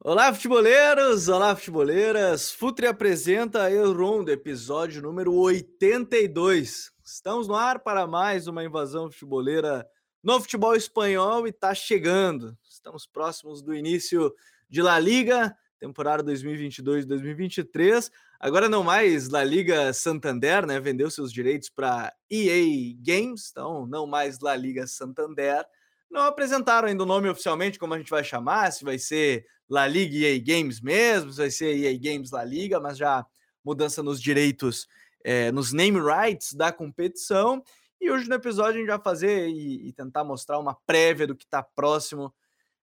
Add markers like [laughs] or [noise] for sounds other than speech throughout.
Olá, futeboleiros! Olá, futeboleiras! Futre apresenta El Rondo, episódio número 82. Estamos no ar para mais uma invasão futeboleira no futebol espanhol e está chegando. Estamos próximos do início de La Liga, temporada 2022-2023. Agora não mais La Liga Santander, né? Vendeu seus direitos para EA Games, então não mais La Liga Santander. Não apresentaram ainda o nome oficialmente, como a gente vai chamar, se vai ser La Liga EA Games mesmo, vai ser EA Games La Liga, mas já mudança nos direitos, é, nos name rights da competição. E hoje no episódio a gente vai fazer e, e tentar mostrar uma prévia do que está próximo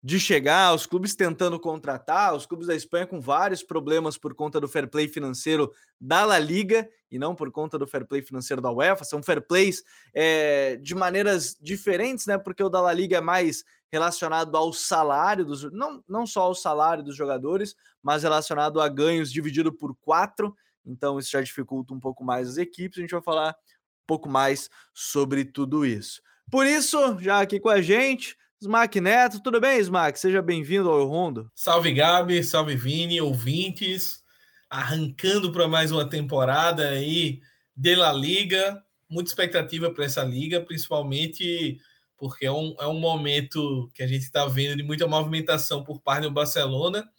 de chegar, os clubes tentando contratar, os clubes da Espanha com vários problemas por conta do fair play financeiro da La Liga e não por conta do fair play financeiro da UEFA. São fair plays é, de maneiras diferentes, né? Porque o da La Liga é mais relacionado ao salário dos não, não só ao salário dos jogadores, mas relacionado a ganhos dividido por quatro. Então isso já dificulta um pouco mais as equipes. A gente vai falar um pouco mais sobre tudo isso. Por isso, já aqui com a gente, Smack Neto, tudo bem, Smack? Seja bem-vindo ao Rondo. Salve, Gabi, salve, Vini, ouvintes. Arrancando para mais uma temporada aí de La Liga. Muita expectativa para essa liga, principalmente porque é um, é um momento que a gente está vendo de muita movimentação por parte do Barcelona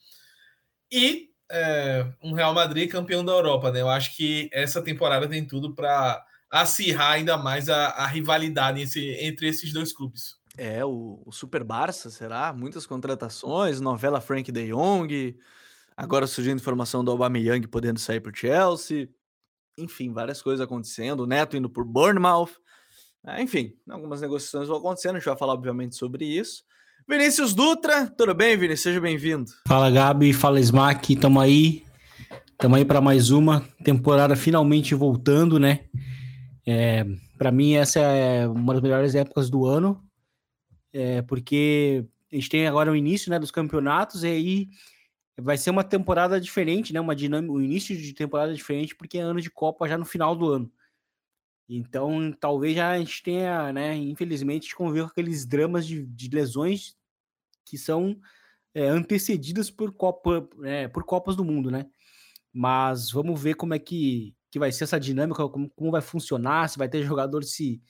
e é, um Real Madrid campeão da Europa. Né? Eu acho que essa temporada tem tudo para acirrar ainda mais a, a rivalidade entre, entre esses dois clubes. É, o, o, Super Barça, será? Muitas contratações, novela Frank de Jong, agora surgindo informação do Aubameyang podendo sair para o Chelsea. Enfim, várias coisas acontecendo. O Neto indo por Bournemouth. É, enfim, algumas negociações vão acontecendo, a gente vai falar obviamente sobre isso. Vinícius Dutra, tudo bem, Vinícius? Seja bem-vindo. Fala, Gabi, fala, Smack, tamo aí. Tamo aí para mais uma temporada finalmente voltando, né? É, para mim, essa é uma das melhores épocas do ano é, porque a gente tem agora o início né, dos campeonatos e aí vai ser uma temporada diferente, né? Uma dinâmica, o início de temporada diferente, porque é ano de Copa já no final do ano. Então, talvez já a gente tenha, né? Infelizmente, conviver com aqueles dramas de, de lesões que são é, antecedidas por, Copa, é, por Copas do Mundo, né? Mas vamos ver como é que, que vai ser essa dinâmica, como, como vai funcionar, se vai ter jogador se,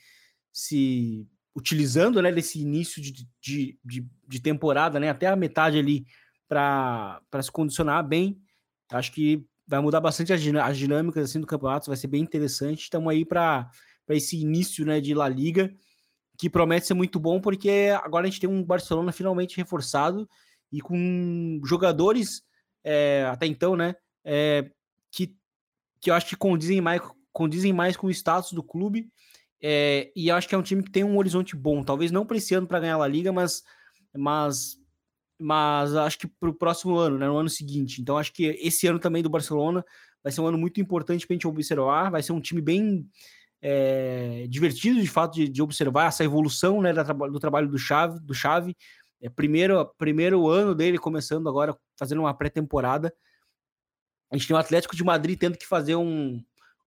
se utilizando né, desse início de, de, de, de temporada, né, até a metade ali, para se condicionar bem. Acho que vai mudar bastante as, as dinâmicas assim, do campeonato, vai ser bem interessante. Estamos aí para esse início né, de La Liga, que promete ser muito bom, porque agora a gente tem um Barcelona finalmente reforçado e com jogadores é, até então, né? É, que, que eu acho que condizem mais, condizem mais com o status do clube é, e acho que é um time que tem um horizonte bom. Talvez não para esse ano para ganhar a Liga, mas, mas, mas acho que para o próximo ano, né, no ano seguinte. Então acho que esse ano também do Barcelona vai ser um ano muito importante para a gente observar. Vai ser um time bem é, divertido de fato de, de, observar essa evolução né, do trabalho do Chave. Do Chave. É primeiro, primeiro ano dele começando agora fazendo uma pré-temporada. A gente tem o Atlético de Madrid tendo que fazer um,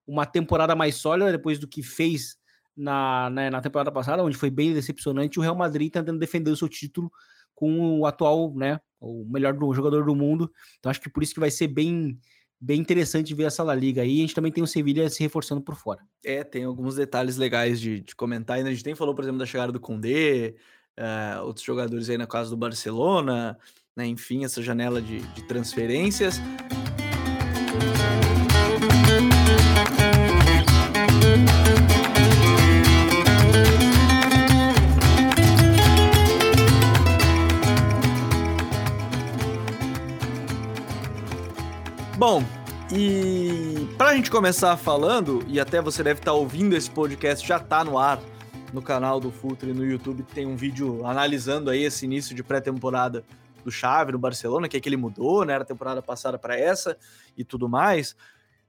uma temporada mais sólida depois do que fez na, né, na temporada passada, onde foi bem decepcionante, o Real Madrid tentando defender o seu título com o atual, né, o melhor do, jogador do mundo. Então acho que por isso que vai ser bem bem interessante ver essa La Liga aí. A gente também tem o Sevilha se reforçando por fora. É, tem alguns detalhes legais de, de comentar. Ainda a gente tem falou, por exemplo, da chegada do Condé, uh, outros jogadores aí na casa do Barcelona, né? Enfim, essa janela de, de transferências. Gente começar falando, e até você deve estar tá ouvindo esse podcast, já está no ar no canal do Futre no YouTube, tem um vídeo analisando aí esse início de pré-temporada do Xavi no Barcelona, que é que ele mudou, né? Era temporada passada para essa e tudo mais.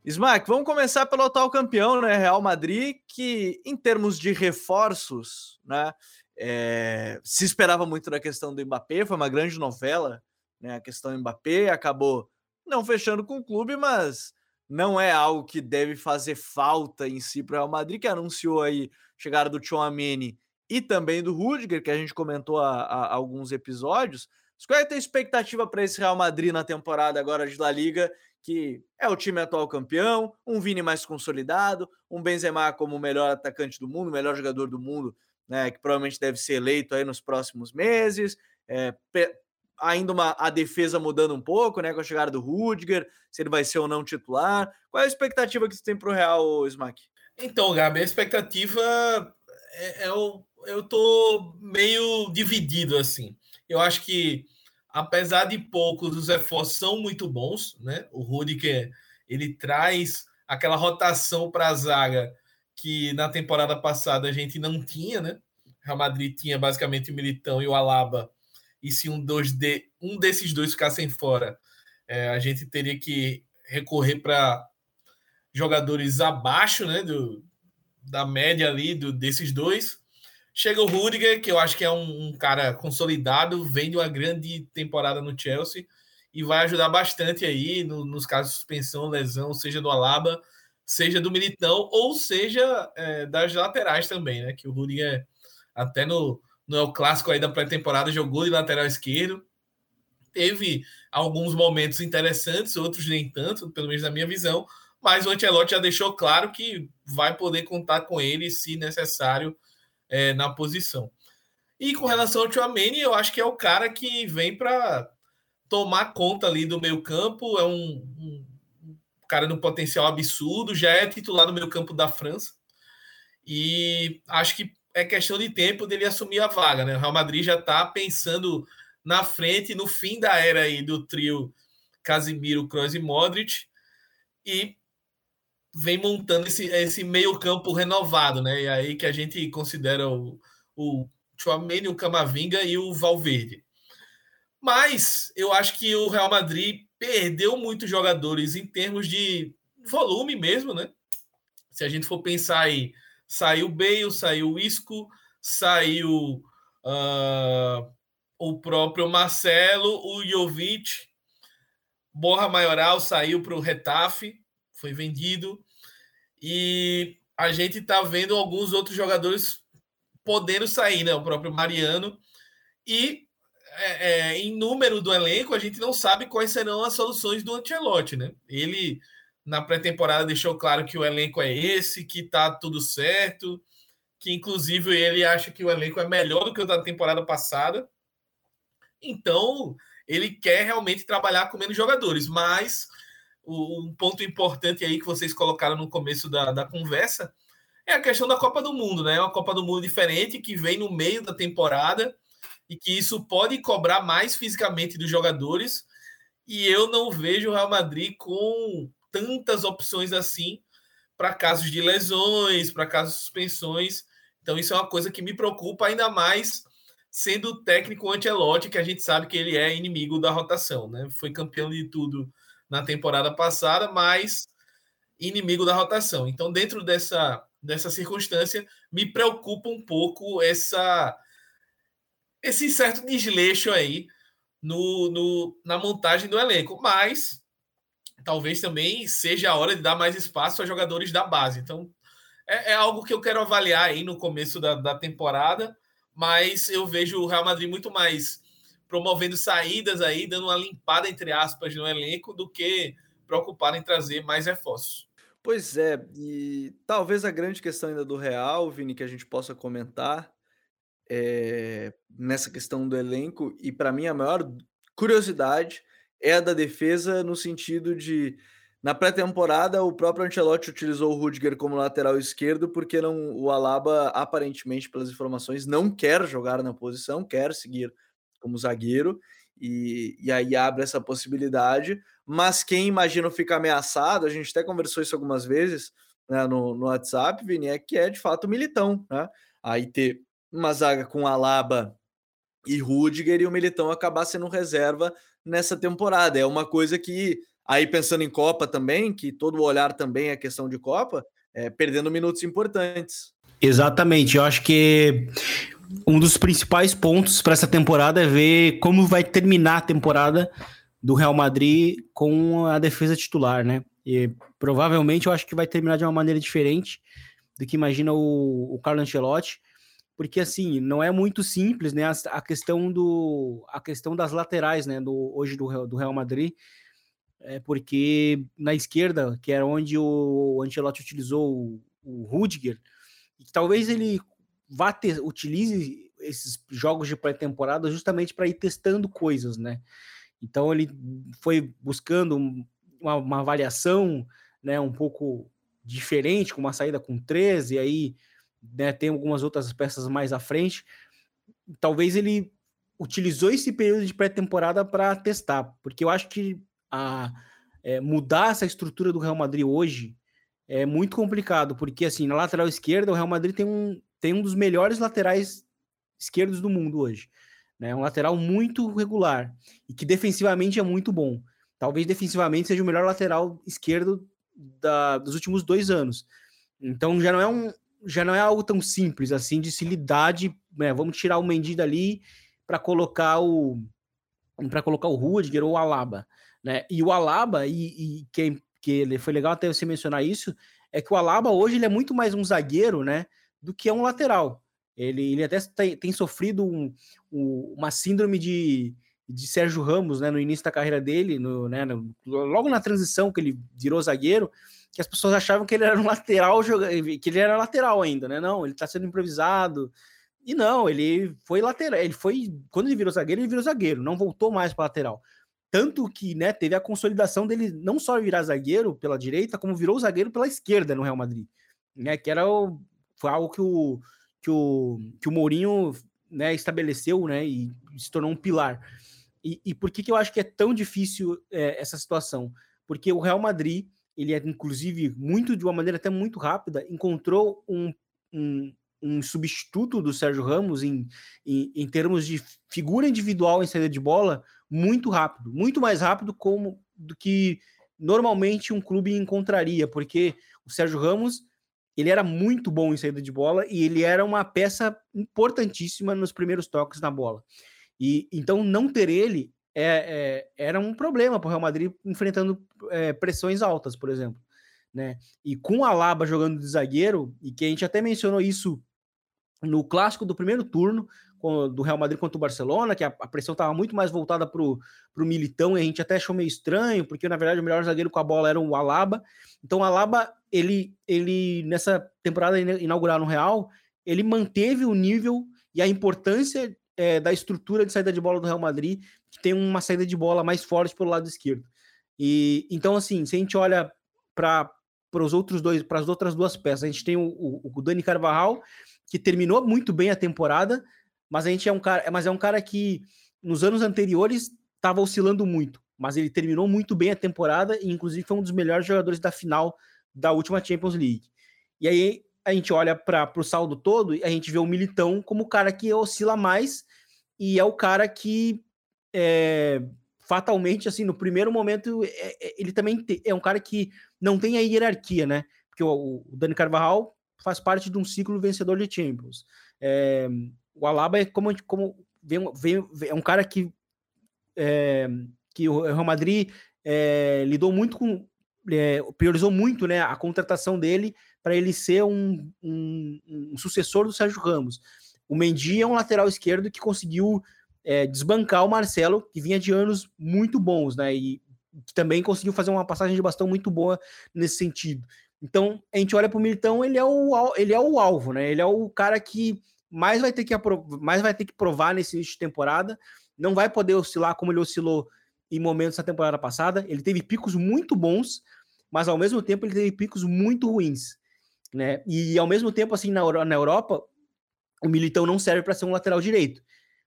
Smack, vamos começar pelo atual campeão, né? Real Madrid, que em termos de reforços, né? É, se esperava muito da questão do Mbappé, foi uma grande novela, né? A questão do Mbappé acabou não fechando com o clube, mas não é algo que deve fazer falta em si para o Real Madrid, que anunciou aí chegada do Tchouameni e também do Rudiger, que a gente comentou há, alguns episódios. Qual é a tua expectativa para esse Real Madrid na temporada agora de La Liga, que é o time atual campeão, um Vini mais consolidado, um Benzema como o melhor atacante do mundo, o melhor jogador do mundo, né, que provavelmente deve ser eleito aí nos próximos meses, é, ainda uma, a defesa mudando um pouco, né, com a chegada do Rudiger, se ele vai ser ou não titular. Qual é a expectativa que você tem para o Real, Smack? Então, Gabi, a expectativa é, é o, eu tô meio dividido assim. Eu acho que apesar de poucos, os reforços são muito bons, né? O Rudiger ele traz aquela rotação para a zaga que na temporada passada a gente não tinha, né? Real Madrid tinha basicamente o Militão e o Alaba e se um, dois um desses dois ficassem fora, é, a gente teria que recorrer para jogadores abaixo né, do, da média ali do, desses dois. Chega o Rudiger, que eu acho que é um, um, cara consolidado, vem de uma grande temporada no Chelsea e vai ajudar bastante aí no, nos casos de suspensão, lesão, seja do Alaba, seja do Militão, ou seja é, das laterais também, né? Que o Rudiger, até no, no El Clássico aí da pré-temporada, jogou de lateral esquerdo. Teve alguns momentos interessantes, outros nem tanto, pelo menos na minha visão, mas o Ancelotti já deixou claro que vai poder contar com ele, se necessário, é, na posição. E com relação ao Tchouameni, eu acho que é o cara que vem para tomar conta ali do meio campo, é um, um cara no potencial absurdo, já é titular no meio campo da França, e acho que é questão de tempo dele assumir a vaga, né? O Real Madrid já está pensando na frente, no fim da era aí do trio Casimiro, Kroos e Modric e vem montando esse, esse meio campo renovado, né? E aí que a gente considera o, o Chouameni, o Camavinga e o Valverde. Mas eu acho que o Real Madrid perdeu muitos jogadores em termos de volume mesmo, né? Se a gente for pensar aí Saiu Bale, saiu Isco, saiu uh, o próprio Marcelo, o Jovic, Borra Maioral saiu para o Retafe, foi vendido. E a gente está vendo alguns outros jogadores podendo sair, né? O próprio Mariano. E é, é, em número do elenco, a gente não sabe quais serão as soluções do Ancelotti, né? Ele na pré-temporada deixou claro que o elenco é esse, que tá tudo certo, que inclusive ele acha que o elenco é melhor do que o da temporada passada. Então, ele quer realmente trabalhar com menos jogadores, mas um ponto importante aí que vocês colocaram no começo da, da conversa é a questão da Copa do Mundo, né? Uma Copa do Mundo diferente que vem no meio da temporada e que isso pode cobrar mais fisicamente dos jogadores. E eu não vejo o Real Madrid com tantas opções assim para casos de lesões, para casos de suspensões. Então, isso é uma coisa que me preocupa ainda mais sendo o técnico Ancelotti, que a gente sabe que ele é inimigo da rotação, né? Foi campeão de tudo na temporada passada, mas inimigo da rotação. Então, dentro dessa, dessa circunstância, me preocupa um pouco essa esse certo desleixo aí no, no, na montagem do elenco. Mas talvez também seja a hora de dar mais espaço a jogadores da base. Então, é, é algo que eu quero avaliar aí no começo da, da, temporada, mas eu vejo o Real Madrid muito mais promovendo saídas aí, dando uma limpada, entre aspas, no elenco, do que preocupado em trazer mais reforços. Pois é, e talvez a grande questão ainda do Real, Vini, que a gente possa comentar é, nessa questão do elenco, e para mim a maior curiosidade é da defesa no sentido de na pré-temporada o próprio Ancelotti utilizou o Rudiger como lateral esquerdo porque não o Alaba aparentemente pelas informações não quer jogar na posição, quer seguir como zagueiro e, e aí abre essa possibilidade, mas quem imagina ficar ameaçado, a gente até conversou isso algumas vezes né, no, no WhatsApp, Vini, é que é de fato militão, né? Aí ter uma zaga com Alaba e Rudiger e o Militão acabar sendo reserva nessa temporada. É uma coisa que, aí pensando em Copa também, que todo o olhar também é questão de Copa, é, perdendo minutos importantes. Exatamente, eu acho que um dos principais pontos para essa temporada é ver como vai terminar a temporada do Real Madrid com a defesa titular, né? E provavelmente eu acho que vai terminar de uma maneira diferente do que imagina o, o Carlo Ancelotti, porque assim, não é muito simples, né? A, questão do a questão das laterais, né, do hoje do, do Real Madrid, é porque na esquerda, que era onde o Ancelotti utilizou o, o Rudiger, e talvez ele vá ter, utilize esses jogos de pré-temporada justamente para ir testando coisas, né? Então ele foi buscando uma, uma avaliação, né, um pouco diferente, com uma saída com 13, e aí né, tem algumas outras peças mais à frente. Talvez ele utilizou esse período de pré-temporada para testar, porque eu acho que a, é, mudar essa estrutura do Real Madrid hoje é muito complicado, porque assim, na lateral esquerda, o Real Madrid tem um, tem um dos melhores laterais esquerdos do mundo hoje. Né? Um lateral muito regular e que defensivamente é muito bom. Talvez defensivamente seja o melhor lateral esquerdo da, dos últimos dois anos. Então já não é um, já não é algo tão simples assim de se lidar de, né, vamos tirar o Mendy dali para colocar o para colocar o Rudiger ou o Alaba, né? E o Alaba e, e que, ele foi legal até você mencionar isso é que o Alaba hoje ele é muito mais um zagueiro, né, do que é um lateral. Ele, ele até tem, tem sofrido um, um, uma síndrome de, de Sérgio Ramos, né, no início da carreira dele, no, né, no, logo na transição que ele virou zagueiro, que as pessoas achavam que ele era um lateral, que ele era lateral ainda, né? Não, ele está sendo improvisado. E não, ele foi lateral, ele foi quando ele virou zagueiro, ele virou zagueiro, não voltou mais para lateral. Tanto que, né, teve a consolidação dele não só virar zagueiro pela direita, como virou zagueiro pela esquerda no Real Madrid, né? Que era o, foi algo que o que o que o Mourinho, né, estabeleceu, né, e se tornou um pilar. E, e por que, que eu acho que é tão difícil é, essa situação? Porque o Real Madrid ele é inclusive muito de uma maneira até muito rápida, encontrou um, um, um substituto do Sérgio Ramos em, em, em, termos de figura individual em saída de bola muito rápido, muito mais rápido como do que normalmente um clube encontraria, porque o Sérgio Ramos ele era muito bom em saída de bola e ele era uma peça importantíssima nos primeiros toques na bola. E então não ter ele é, é, era um problema para o Real Madrid enfrentando é, pressões altas, por exemplo. Né? E com a Laba jogando de zagueiro, e que a gente até mencionou isso no clássico do primeiro turno, do Real Madrid contra o Barcelona, que a, a pressão estava muito mais voltada para o Militão, e a gente até achou meio estranho, porque na verdade o melhor zagueiro com a bola era o Alaba. Então o Alaba, ele, ele nessa temporada inaugural no Real, ele manteve o nível e a importância é, da estrutura de saída de bola do Real Madrid, que tem uma saída de bola mais forte pelo lado esquerdo. E então, assim, se a gente olha para os outros dois, para as outras duas peças, a gente tem o, o, o, Dani Carvajal, que terminou muito bem a temporada, mas a gente é um cara, mas é um cara que nos anos anteriores estava oscilando muito, mas ele terminou muito bem a temporada e inclusive foi um dos melhores jogadores da final da última Champions League. E aí a gente olha para o saldo todo e a gente vê o Militão como o cara que oscila mais e é o cara que é, fatalmente, assim, no primeiro momento, é, é, ele também te, é um cara que não tem a hierarquia, né? Porque o, o Dani Carvajal faz parte de um ciclo vencedor de Champions. É, o Alaba é como, como vem, vem, é um cara que, é, que o Real Madrid é, lidou muito com, priorizou muito né, a contratação dele para ele ser um, um, um, sucessor do Sérgio Ramos. O Mendy é um lateral esquerdo que conseguiu é, desbancar o Marcelo, que vinha de anos muito bons, né? E que também conseguiu fazer uma passagem de bastão muito boa nesse sentido. Então, a gente olha para o Militão, ele é o, ele é o alvo, né? Ele é o cara que mais vai ter que, mais vai ter que provar nesse início de temporada, não vai poder oscilar como ele oscilou em momentos da temporada passada. Ele teve picos muito bons, mas ao mesmo tempo ele teve picos muito ruins né? E ao mesmo tempo, assim, na, na Europa, o Militão não serve para ser um lateral direito,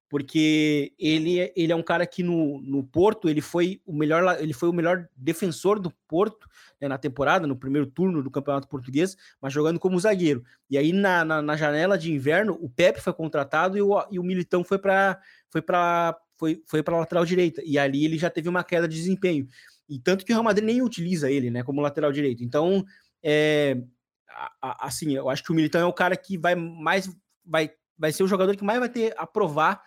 porque ele, é, ele é um cara que no, no Porto ele foi o melhor ele foi o melhor defensor do Porto né, na temporada, no primeiro turno do Campeonato Português, mas jogando como zagueiro. E aí na, na, na janela de inverno o Pepe foi contratado e o, e o Militão foi para foi para foi, foi para lateral direita e ali ele já teve uma queda de desempenho. E tanto que o Real Madrid nem utiliza ele, né, como lateral direito. Então, é, assim, eu acho que o Militão é o cara que vai mais vai, vai ser o jogador que mais vai ter a provar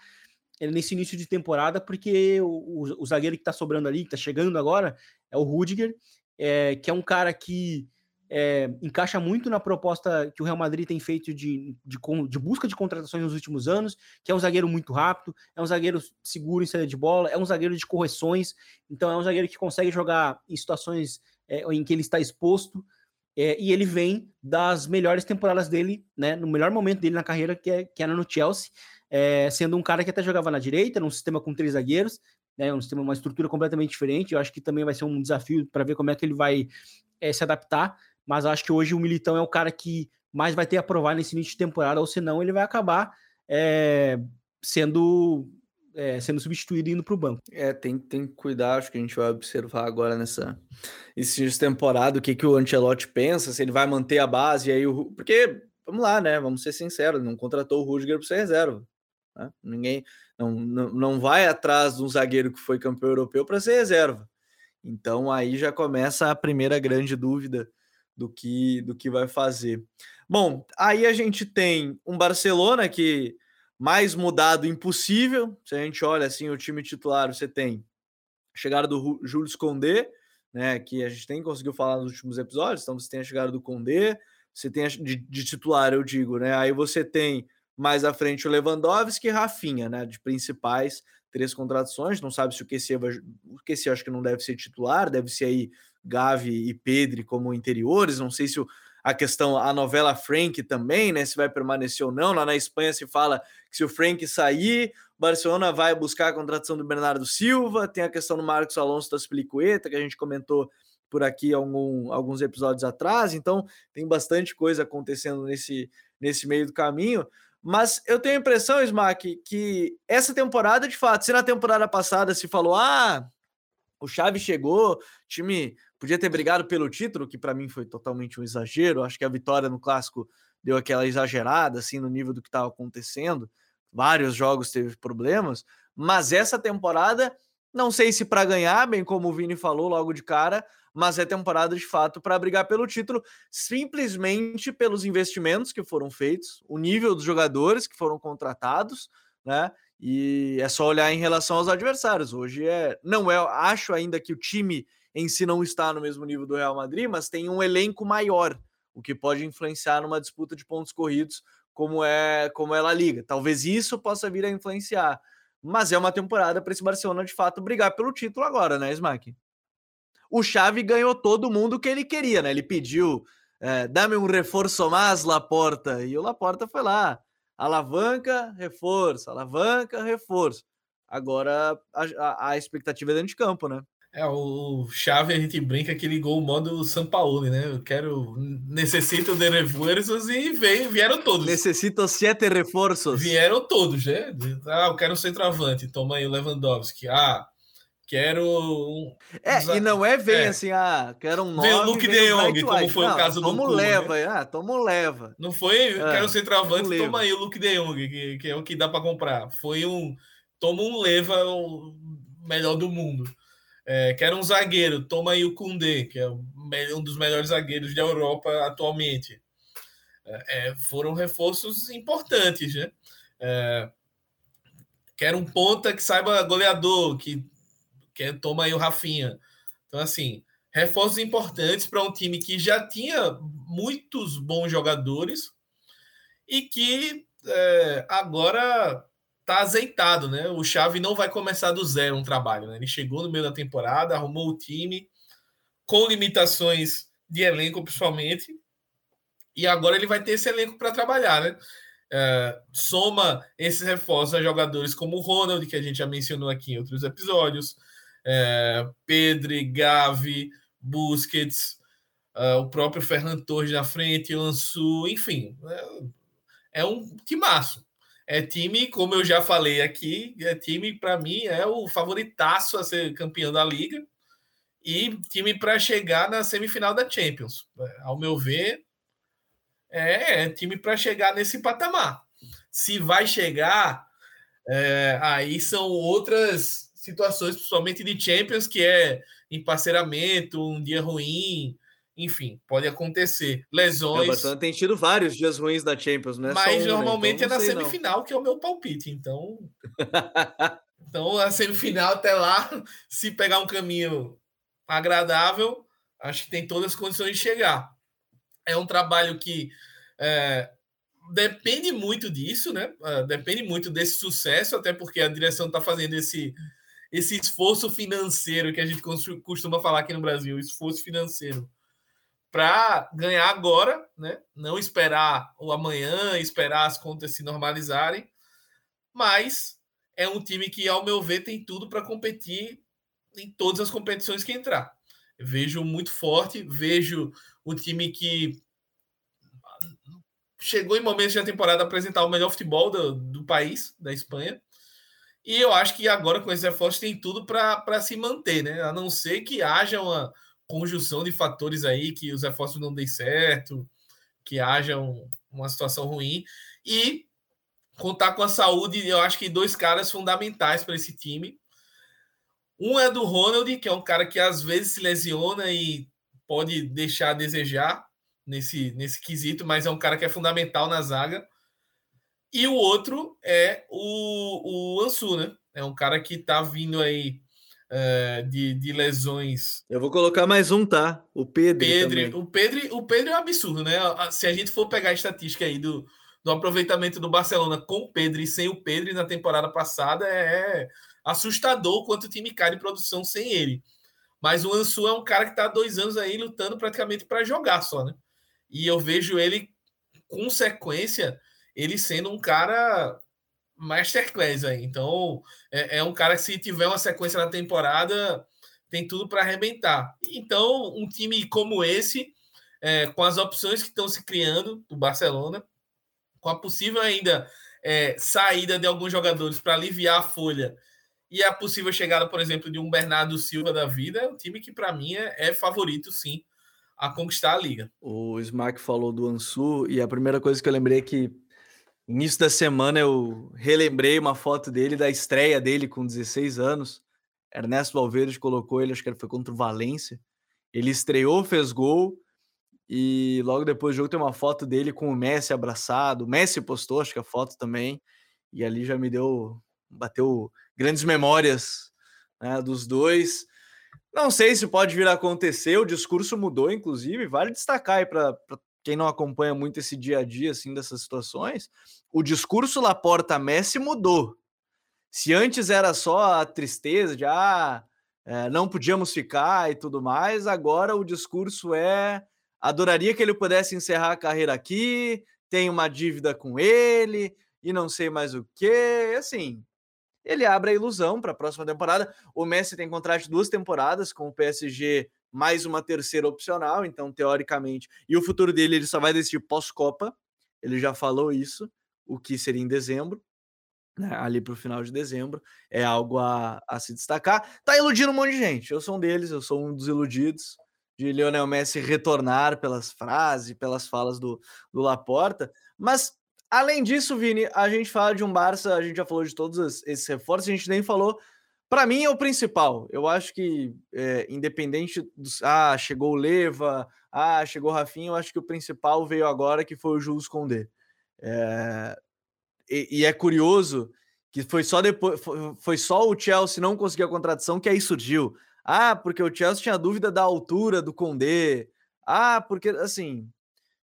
eh, nesse início de temporada, porque o, o, o zagueiro que tá sobrando ali, que tá chegando agora, é o Rudiger, é, que é um cara que é, encaixa muito na proposta que o Real Madrid tem feito de, de, de, busca de contratações nos últimos anos, que é um zagueiro muito rápido, é um zagueiro seguro em saída de bola, é um zagueiro de correções, então é um zagueiro que consegue jogar em situações é, em que ele está exposto, é, e ele vem das melhores temporadas dele, né, no melhor momento dele na carreira, que, é, que era no Chelsea, é, sendo um cara que até jogava na direita, num sistema com três zagueiros, né, um sistema, uma estrutura completamente diferente. Eu acho que também vai ser um desafio para ver como é que ele vai é, se adaptar mas acho que hoje o Militão é o cara que mais vai ter a nesse início de temporada, ou senão ele vai acabar é, sendo é, sendo substituído e indo para o banco. É, tem, tem que cuidar, acho que a gente vai observar agora nessa de temporada o que, que o Ancelotti pensa, se ele vai manter a base, aí o, porque, vamos lá, né, vamos ser sinceros, não contratou o Rudiger para ser reserva, né? ninguém, não, não, não vai atrás de um zagueiro que foi campeão europeu para ser reserva, então aí já começa a primeira grande dúvida do que do que vai fazer. Bom, aí a gente tem um Barcelona que mais mudado impossível. Se a gente olha assim o time titular, você tem a chegada do Júlio Condé, né, que a gente tem conseguiu falar nos últimos episódios, então você tem a chegada do Condé, você tem a, de, de, titular, eu digo, né? Aí você tem mais à frente o Lewandowski e Rafinha, né, de principais três contratações, não sabe se o QC vai, o QC acho que não deve ser titular, deve ser aí Gavi e Pedri como interiores. Não sei se o, a questão, a novela Frank também, né? Se vai permanecer ou não. Lá na Espanha se fala que se o Frank sair, Barcelona vai buscar a contratação do Bernardo Silva. Tem a questão do Marcos Alonso das Pelicueta, que a gente comentou por aqui algum, alguns episódios atrás. Então, tem bastante coisa acontecendo nesse, nesse meio do caminho. Mas eu tenho a impressão, Smack, que essa temporada, de fato, se na temporada passada se falou, ah, o Xavi chegou, time podia ter brigado pelo título, que para mim foi totalmente um exagero. Acho que a vitória no clássico deu aquela exagerada assim no nível do que estava acontecendo. Vários jogos teve problemas, mas essa temporada não sei se para ganhar, bem como o Vini falou logo de cara, mas é temporada de fato para brigar pelo título, simplesmente pelos investimentos que foram feitos, o nível dos jogadores que foram contratados, né? E é só olhar em relação aos adversários. Hoje é, não é, acho ainda que o time em si não está no mesmo nível do Real Madrid, mas tem um elenco maior, o que pode influenciar numa disputa de pontos corridos, como é, como é a Liga. Talvez isso possa vir a influenciar. Mas é uma temporada para esse Barcelona de fato brigar pelo título agora, né, Smack? O Xavi ganhou todo mundo que ele queria, né? Ele pediu, é, dá-me um reforço mais, Laporta, e o Laporta foi lá alavanca, reforço, alavanca, reforço. Agora a, a, a expectativa é dentro de campo, né? É, o Chave a gente brinca que ligou o modo São Paulo, né? Eu quero. Necessito de reforços e veio, vieram todos. Necessito sete reforços. Vieram todos, né? Ah, eu quero um centroavante, toma aí o Lewandowski. Ah, quero um. É, e não é vem é. assim, ah, quero um nome. Vem o Luke De Jong, como foi não, o caso do Como leva, né? ah, toma leva. Não foi, ah, quero centroavante, toma aí o Luke De Jong, que, que é o que dá para comprar. Foi um, toma um leva, o melhor do mundo. É, quero um zagueiro, toma aí o Koundé, que é um dos melhores zagueiros da Europa atualmente. É, é foram reforços importantes, né? É, quero um ponta que saiba goleador, que que toma aí o Rafinha. Então, assim, reforços importantes para um time que já tinha muitos bons jogadores e que é, agora está azeitado, né? O Xavi não vai começar do zero um trabalho, né? Ele chegou no meio da temporada, arrumou o time com limitações de elenco, principalmente, e agora ele vai ter esse elenco para trabalhar, né? É, soma esses reforços a jogadores como o Ronald, que a gente já mencionou aqui em outros episódios, é, Gavi, Busquets, uh, o próprio Ferran Torres na frente, Lançu, enfim, é, é um timaço. É time, como eu já falei aqui, é time para mim é o favoritaço a ser campeão da liga e time para chegar na semifinal da Champions. É, ao meu ver, é, é time para chegar nesse patamar. Se vai chegar, é, aí são outras situações, principalmente de Champions, que é emparceiramento, um dia ruim, enfim, pode acontecer. Lesões. É, tem tido vários dias ruins da Champions, né? Mas um, né? normalmente então, é na semifinal, não. que é o meu palpite. Então. [laughs] então, a semifinal até lá, [laughs] se pegar um caminho agradável, acho que tem todas as condições de chegar. É um trabalho que é, depende muito disso, né? Uh, depende muito desse sucesso, até porque a direção está fazendo esse, esse esforço financeiro que a gente costuma falar aqui no Brasil, esforço financeiro para ganhar agora, né? Não esperar o amanhã, esperar as contas se normalizarem, mas é um time que, ao meu ver, tem tudo para competir em todas as competições que entrar. vejo muito forte, vejo um time que chegou em momentos da temporada a apresentar o melhor futebol do, do país, da Espanha. E eu acho que agora com esse reforço tem tudo para se manter, né? A não ser que haja uma conjunção de fatores aí, que os reforços não deem certo, que haja um, uma situação ruim. E contar com a saúde, eu acho que dois caras fundamentais para esse time. Um é do Ronald, que é um cara que às vezes se lesiona e pode deixar a desejar nesse, nesse quesito, mas é um cara que é fundamental na zaga. E o outro é o, o Ansu, né? É um cara que tá vindo aí é, de, de lesões. Eu vou colocar mais um, tá? O Pedro. Pedro o Pedro, o Pedro é um absurdo, né? Se a gente for pegar a estatística aí do, do aproveitamento do Barcelona com o Pedro e sem o Pedro na temporada passada, é assustador quanto o time cai de produção sem ele. Mas o Ansu é um cara que está há dois anos aí lutando praticamente para jogar só, né? E eu vejo ele com sequência, ele sendo um cara masterclass aí. Então, é, é um cara que se tiver uma sequência na temporada, tem tudo para arrebentar. Então, um time como esse, é, com as opções que estão se criando do Barcelona, com a possível ainda é, saída de alguns jogadores para aliviar a folha e a possível chegada, por exemplo, de um Bernardo Silva da vida, é um time que para mim é, é favorito, sim, a conquistar a liga. O Smack falou do Ansu e a primeira coisa que eu lembrei é que início da semana eu relembrei uma foto dele da estreia dele com 16 anos. Ernesto Valverde colocou ele, acho que foi contra o Valência. Ele estreou, fez gol e logo depois do jogo tem uma foto dele com o Messi abraçado. O Messi postou, acho que a foto também. E ali já me deu, bateu grandes memórias né, dos dois. Não sei se pode vir a acontecer, o discurso mudou, inclusive, vale destacar aí para quem não acompanha muito esse dia a dia assim dessas situações, o discurso Laporta Messi mudou. Se antes era só a tristeza de ah, é, não podíamos ficar e tudo mais, agora o discurso é adoraria que ele pudesse encerrar a carreira aqui, tem uma dívida com ele e não sei mais o que, assim, ele abre a ilusão para a próxima temporada. O Messi tem contrato de duas temporadas com o PSG, mais uma terceira opcional, então teoricamente, e o futuro dele ele só vai decidir pós-Copa. Ele já falou isso, o que seria em dezembro, né, ali para o final de dezembro, é algo a, a se destacar. Tá iludindo um monte de gente. Eu sou um deles, eu sou um dos iludidos de Lionel Messi retornar pelas frases, pelas falas do, do Laporta, mas Além disso, Vini, a gente fala de um Barça, a gente já falou de todos esses reforços, a gente nem falou. Para mim é o principal. Eu acho que, é, independente dos. Ah, chegou o Leva, ah, chegou o Rafinha, eu acho que o principal veio agora, que foi o Jules Condé. É, e, e, é curioso que foi só depois. Foi, só o Chelsea não conseguir a contratação que aí surgiu. Ah, porque o Chelsea tinha dúvida da altura do Condé. Ah, porque, assim,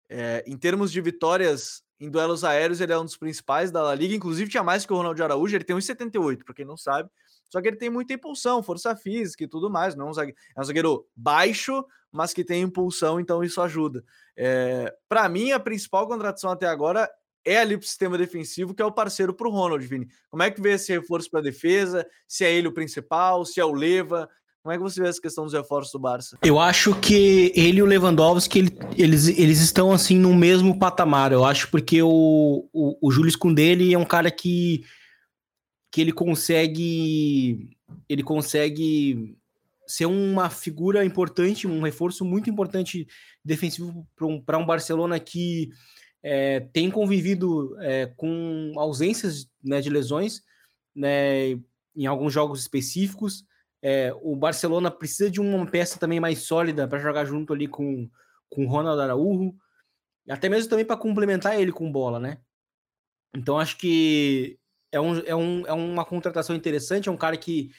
é, em termos de vitórias em duelos aéreos, ele é um dos principais da La Liga. Inclusive, tinha mais que o Ronaldo Araújo. Ele tem 1,78, para quem não sabe. Só que ele tem muita impulsão, força física e tudo mais. Não é, um zagueiro, é um zagueiro baixo, mas que tem impulsão, então isso ajuda. É, para mim, a principal contratação até agora é ali para o sistema defensivo, que é o parceiro para o Ronald, Vini. Como é que vê esse reforço para a defesa? Se é ele o principal, se é o Leva, como é que você vê essa questão dos reforços do Barça? Eu acho que ele e o Lewandowski, ele, eles, eles estão assim no mesmo patamar. Eu acho porque o, o, o Júlio Scundele é um cara que, que ele consegue ele consegue ser uma figura importante, um reforço muito importante defensivo para um, um Barcelona que é, tem convivido é, com ausências né, de lesões né, em alguns jogos específicos. É, o Barcelona precisa de uma peça também mais sólida para jogar junto ali com, com Ronald Araújo, até mesmo também para complementar ele com bola, né? Então acho que é, um, é, um, é uma contratação interessante, é um cara que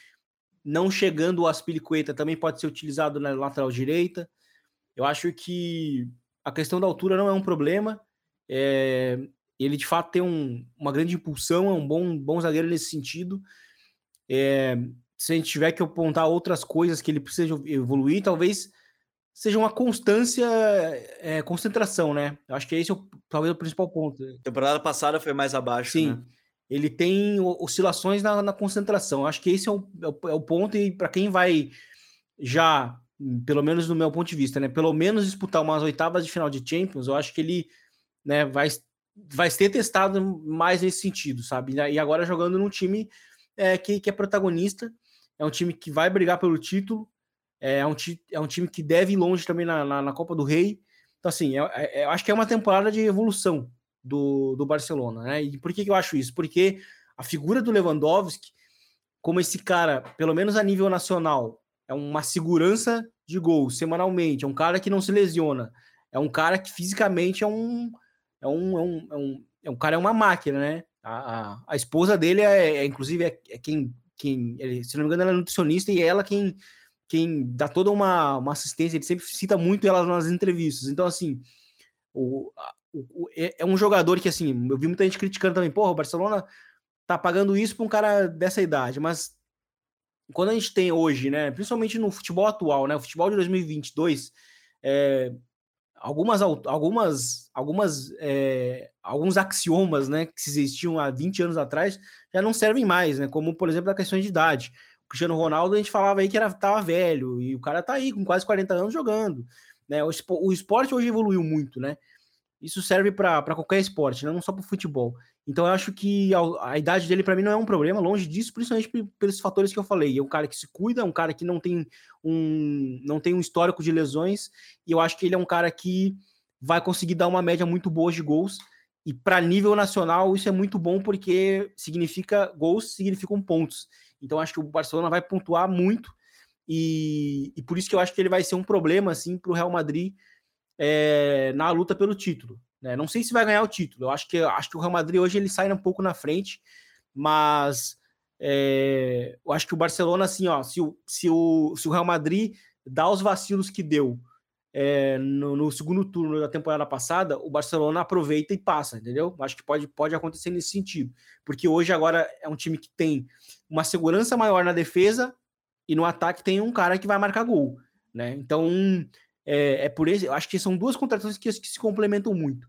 não chegando o Aspilicueta também pode ser utilizado na lateral direita. Eu acho que a questão da altura não é um problema. É, ele de fato tem um, uma grande impulsão, é um bom, bom zagueiro nesse sentido. É, se a gente tiver que apontar outras coisas que ele precisa evoluir, talvez seja uma constância, é, concentração, né? Acho que esse é o, talvez o principal ponto. A temporada passada foi mais abaixo, Sim. Né? Ele tem oscilações na, na, concentração. Acho que esse é o, é o, é ponto, e para quem vai já, pelo menos no meu ponto de vista, né? Pelo menos disputar umas oitavas de final de Champions, eu acho que ele né, vai, vai ser testado mais nesse sentido, sabe? E agora jogando num time é, que, que é protagonista, é um time que vai brigar pelo título, é um, é um time que deve ir longe também na, na, na Copa do Rei. Então, assim, eu, é, é, eu, acho que é uma temporada de evolução do, do Barcelona, né? E por que, que eu acho isso? Porque a figura do Lewandowski, como esse cara, pelo menos a nível nacional, é uma segurança de gol semanalmente, é um cara que não se lesiona, é um cara que fisicamente é um. É um, é um, é um, é um cara, é uma máquina, né? A, a, a esposa dele é, é inclusive, é, é quem, quem ele, se não me engano, ela é nutricionista e ela quem quem dá toda uma, uma assistência, ele sempre cita muito ela nas entrevistas. Então, assim, o, o, o, é, é um jogador que, assim, eu vi muita gente criticando também, porra, o Barcelona tá pagando isso para um cara dessa idade, mas quando a gente tem hoje, né, principalmente no futebol atual, né, o futebol de 2022, é, algumas, algumas, algumas, é, alguns axiomas, né, que existiam há 20 anos atrás, já não servem mais, né, como, por exemplo, a questão de idade. Cristiano Ronaldo, a gente falava aí que era, tava velho, e o cara tá aí com quase 40 anos jogando. Né? O, o esporte hoje evoluiu muito, né? Isso serve para qualquer esporte, não só para o futebol. Então eu acho que a, a idade dele para mim não é um problema, longe disso, principalmente pelos fatores que eu falei. É um cara que se cuida, um cara que não tem um, não tem um histórico de lesões, e eu acho que ele é um cara que vai conseguir dar uma média muito boa de gols. E para nível nacional, isso é muito bom porque significa gols significam pontos. Então acho que o Barcelona vai pontuar muito e, e por isso que eu acho que ele vai ser um problema assim para o Real Madrid é, na luta pelo título. Né? Não sei se vai ganhar o título. Eu acho que acho que o Real Madrid hoje ele sai um pouco na frente, mas é, eu acho que o Barcelona assim, ó, se o, se o, se o Real Madrid dá os vacilos que deu é, no, no, segundo turno da temporada passada, o Barcelona aproveita e passa, entendeu? Acho que pode, pode acontecer nesse sentido, porque hoje agora é um time que tem uma segurança maior na defesa e no ataque tem um cara que vai marcar gol, né? Então é, é por isso, eu acho que são duas contratações que, que, se complementam muito.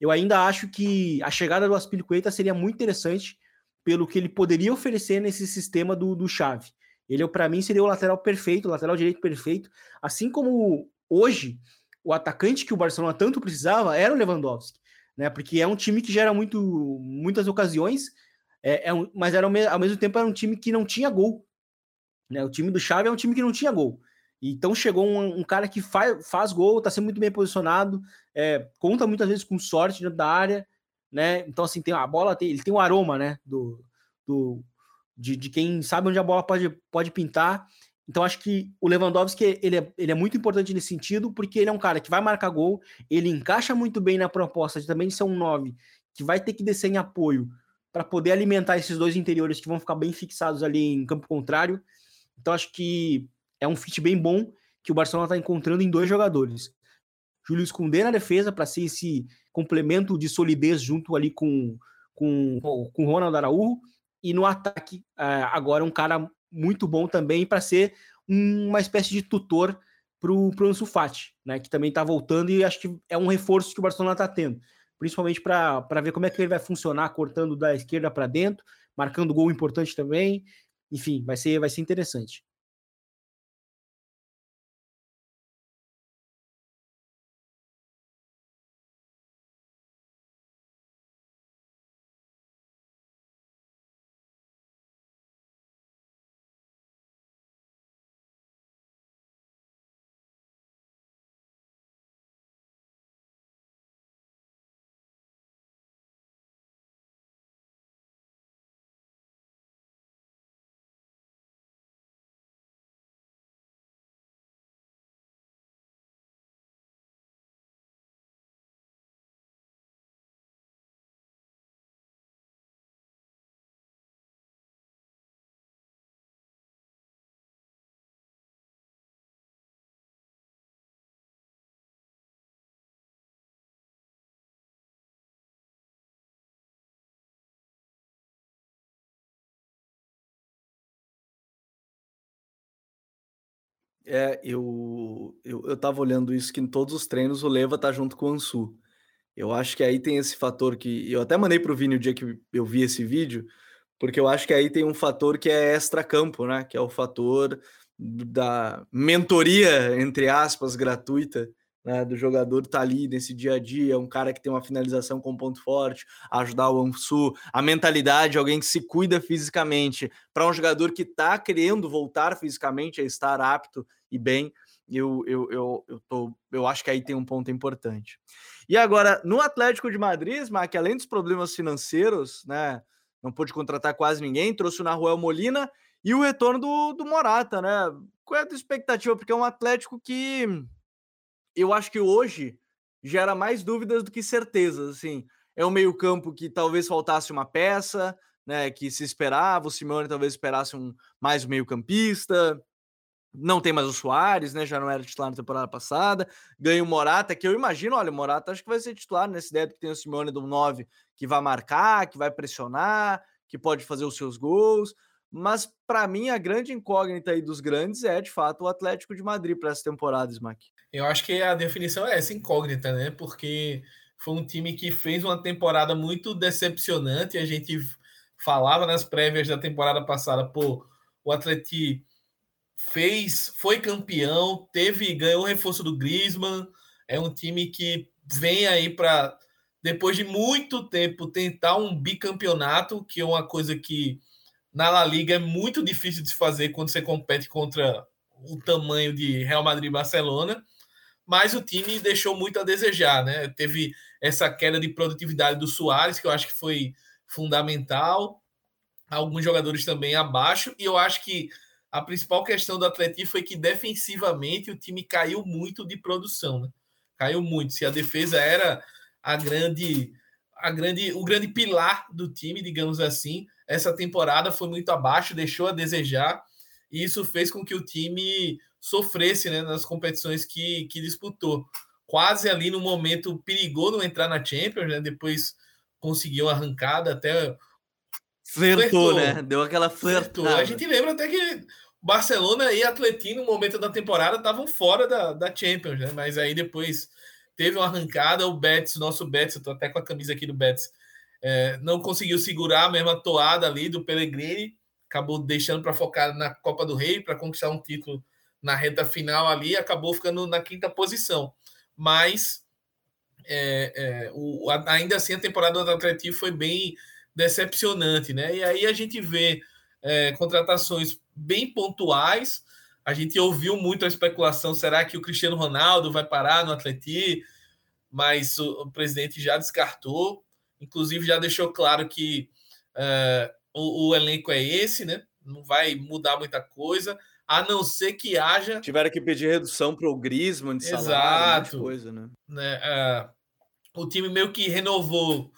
Eu ainda acho que a chegada do Aspilicueta seria muito interessante pelo que ele poderia oferecer nesse sistema do, do Chave. Ele, para mim, seria o lateral perfeito, o lateral direito perfeito, assim como hoje, o atacante que o Barcelona tanto precisava era o Lewandowski, né? Porque é um time que gera muito, muitas ocasiões, é, é um, mas era ao mesmo tempo era um time que não tinha gol. Né? O time do Xavi é um time que não tinha gol. Então chegou um, um cara que faz, faz gol, tá sempre muito bem posicionado, é, conta muitas vezes com sorte dentro da área, né? Então, assim, tem a bola, tem, ele tem um aroma, né? Do, do, de, de quem sabe onde a bola pode, pode pintar. Então acho que o Lewandowski ele é, ele é muito importante nesse sentido, porque ele é um cara que vai marcar gol, ele encaixa muito bem na proposta de também ser um 9, que vai ter que descer em apoio para poder alimentar esses dois interiores que vão ficar bem fixados ali em campo contrário. Então acho que é um fit bem bom que o Barcelona está encontrando em dois jogadores. Júlio Koundé na defesa para ser esse complemento de solidez junto ali com com, Ronald Araújo e no ataque eh, agora um cara muito bom também para ser uma espécie de tutor para o Ansu Fati, né, que também está voltando e acho que é um reforço que o Barcelona está tendo, principalmente para ver como é que ele vai funcionar, cortando da esquerda para dentro, marcando gol importante também. Enfim, vai ser, vai ser interessante. É, eu, eu, eu tava olhando isso que em todos os treinos o Leva tá junto com o Ansu. Eu acho que aí tem esse fator que. Eu até mandei pro Vini o dia que eu vi esse vídeo, porque eu acho que aí tem um fator que é extra-campo, né? Que é o fator da mentoria, entre aspas, gratuita né, do jogador estar tá ali nesse dia a dia, um cara que tem uma finalização com ponto forte, ajudar o Ansu, a mentalidade, alguém que se cuida fisicamente, para um jogador que está querendo voltar fisicamente a estar apto e bem, eu, eu, eu, eu, tô, eu acho que aí tem um ponto importante. E agora, no Atlético de Madrid, que além dos problemas financeiros, né, não pôde contratar quase ninguém, trouxe o Naruel Molina e o retorno do, do Morata, né? Qual é a tua expectativa? Porque é um Atlético que eu acho que hoje gera mais dúvidas do que certezas. Assim, é um meio-campo que talvez faltasse uma peça, né? Que se esperava, o Simeone talvez esperasse um mais um meio-campista. Não tem mais o Soares, né? Já não era titular na temporada passada. Ganha o Morata, que eu imagino, olha, o Morata acho que vai ser titular nessa ideia de que tem o Simeone do 9 que vai marcar, que vai pressionar, que pode fazer os seus gols. Mas para mim a grande incógnita aí dos grandes é de fato o Atlético de Madrid para essa temporada, Smack. Eu acho que a definição é essa incógnita, né? Porque foi um time que fez uma temporada muito decepcionante. A gente falava nas prévias da temporada passada, pô, o Atlético fez, foi campeão, teve, ganhou o reforço do Griezmann. É um time que vem aí para depois de muito tempo tentar um bicampeonato, que é uma coisa que na La Liga é muito difícil de se fazer quando você compete contra o tamanho de Real Madrid e Barcelona, mas o time deixou muito a desejar, né? Teve essa queda de produtividade do Soares, que eu acho que foi fundamental, alguns jogadores também abaixo, e eu acho que a principal questão do Atlético foi que defensivamente o time caiu muito de produção, né? Caiu muito. Se a defesa era a grande a grande o grande pilar do time, digamos assim, essa temporada foi muito abaixo, deixou a desejar, e isso fez com que o time sofresse né, nas competições que, que disputou. Quase ali no momento perigou não entrar na Champions, né? Depois conseguiu arrancada até. Flertou, né? Deu aquela flertada. A gente lembra até que Barcelona e Atletino, no momento da temporada, estavam fora da, da Champions, né? Mas aí depois teve uma arrancada, o Betis, nosso Betis, eu tô até com a camisa aqui do Betis, é, não conseguiu segurar a mesma toada ali do Pellegrini, acabou deixando para focar na Copa do Rei para conquistar um título na reta final ali, acabou ficando na quinta posição. Mas é, é, o, ainda assim a temporada do Atlético foi bem decepcionante, né? E aí a gente vê é, contratações bem pontuais. A gente ouviu muito a especulação: será que o Cristiano Ronaldo vai parar no Atlético? Mas o, o presidente já descartou. Inclusive, já deixou claro que uh, o, o, elenco é esse, né? Não vai mudar muita coisa, a não ser que haja. Tiveram que pedir redução para o Griezmann de salário, Exato. coisa, né? né? Uh, o time meio que renovou,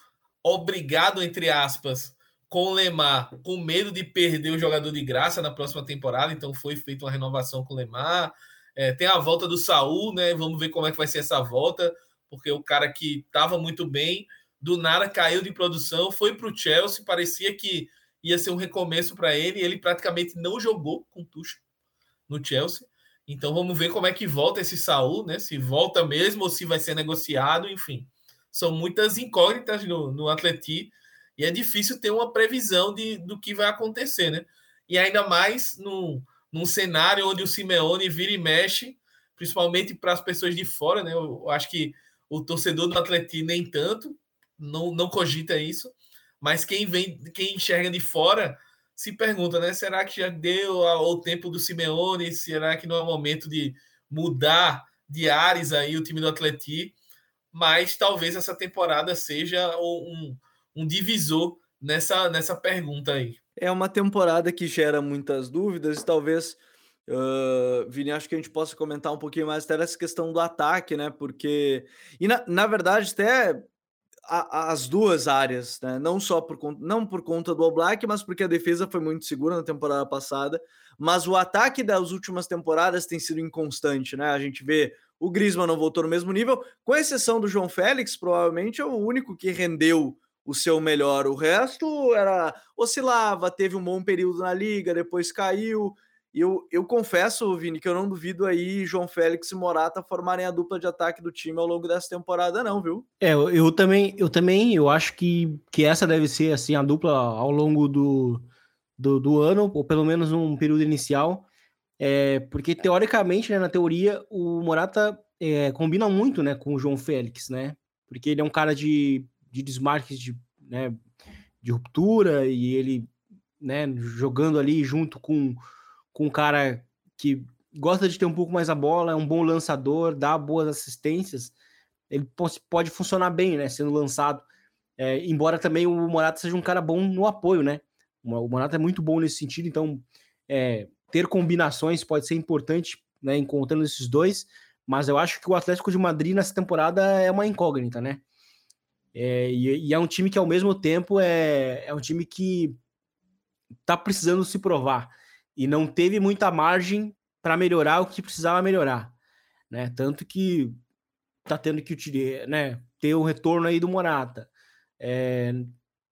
obrigado, entre aspas, com o Lemar, com medo de perder o jogador de graça na próxima temporada, então foi feita uma renovação com o Lemar. É, tem a volta do Saul, né? Vamos ver como é que vai ser essa volta, porque o cara que estava muito bem do nada caiu de produção, foi para o Chelsea, parecia que ia ser um recomeço para ele, ele praticamente não jogou com Tuchel no Chelsea. Então vamos ver como é que volta esse Saul, né? Se volta mesmo ou se vai ser negociado, enfim. São muitas incógnitas no, no Atleti e é difícil ter uma previsão de, do que vai acontecer, né? E ainda mais num, num cenário onde o Simeone vira e mexe, principalmente para as pessoas de fora, né? Eu, eu acho que o torcedor do Atleti nem tanto, não, não cogita isso, mas quem vem, quem enxerga de fora se pergunta, né? Será que já deu o tempo do Simeone? Será que não é o momento de mudar de ares aí o time do Atleti? Mas talvez essa temporada seja um, um divisor nessa, nessa pergunta aí. É uma temporada que gera muitas dúvidas e talvez, uh, Vini, acho que a gente possa comentar um pouquinho mais até essa questão do ataque, né? Porque, e na, na verdade, até a, as duas áreas, né? não só por, não por conta do Oblak, mas porque a defesa foi muito segura na temporada passada, mas o ataque das últimas temporadas tem sido inconstante, né? A gente vê o Griezmann não voltou no mesmo nível, com exceção do João Félix, provavelmente é o único que rendeu o seu melhor. O resto era oscilava, teve um bom período na liga, depois caiu. E eu, eu confesso, Vini, que eu não duvido aí João Félix e Morata formarem a dupla de ataque do time ao longo dessa temporada, não, viu? É, eu, eu também, eu também, eu acho que, que essa deve ser assim a dupla ao longo do, do, do ano, ou pelo menos num período inicial. É, porque teoricamente, né, na teoria, o Morata é, combina muito né, com o João Félix, né? Porque ele é um cara de, de desmarques de, né, de ruptura e ele né, jogando ali junto com com um cara que gosta de ter um pouco mais a bola, é um bom lançador, dá boas assistências, ele pode funcionar bem, né, sendo lançado. É, embora também o Morata seja um cara bom no apoio, né? O Morata é muito bom nesse sentido, então é, ter combinações pode ser importante, né, encontrando esses dois, mas eu acho que o Atlético de Madrid nessa temporada é uma incógnita, né? É, e, e, é um time que ao mesmo tempo é, é um time que tá precisando se provar e não teve muita margem para melhorar o que precisava melhorar, né? Tanto que tá tendo que né, ter o retorno aí do Morata. É,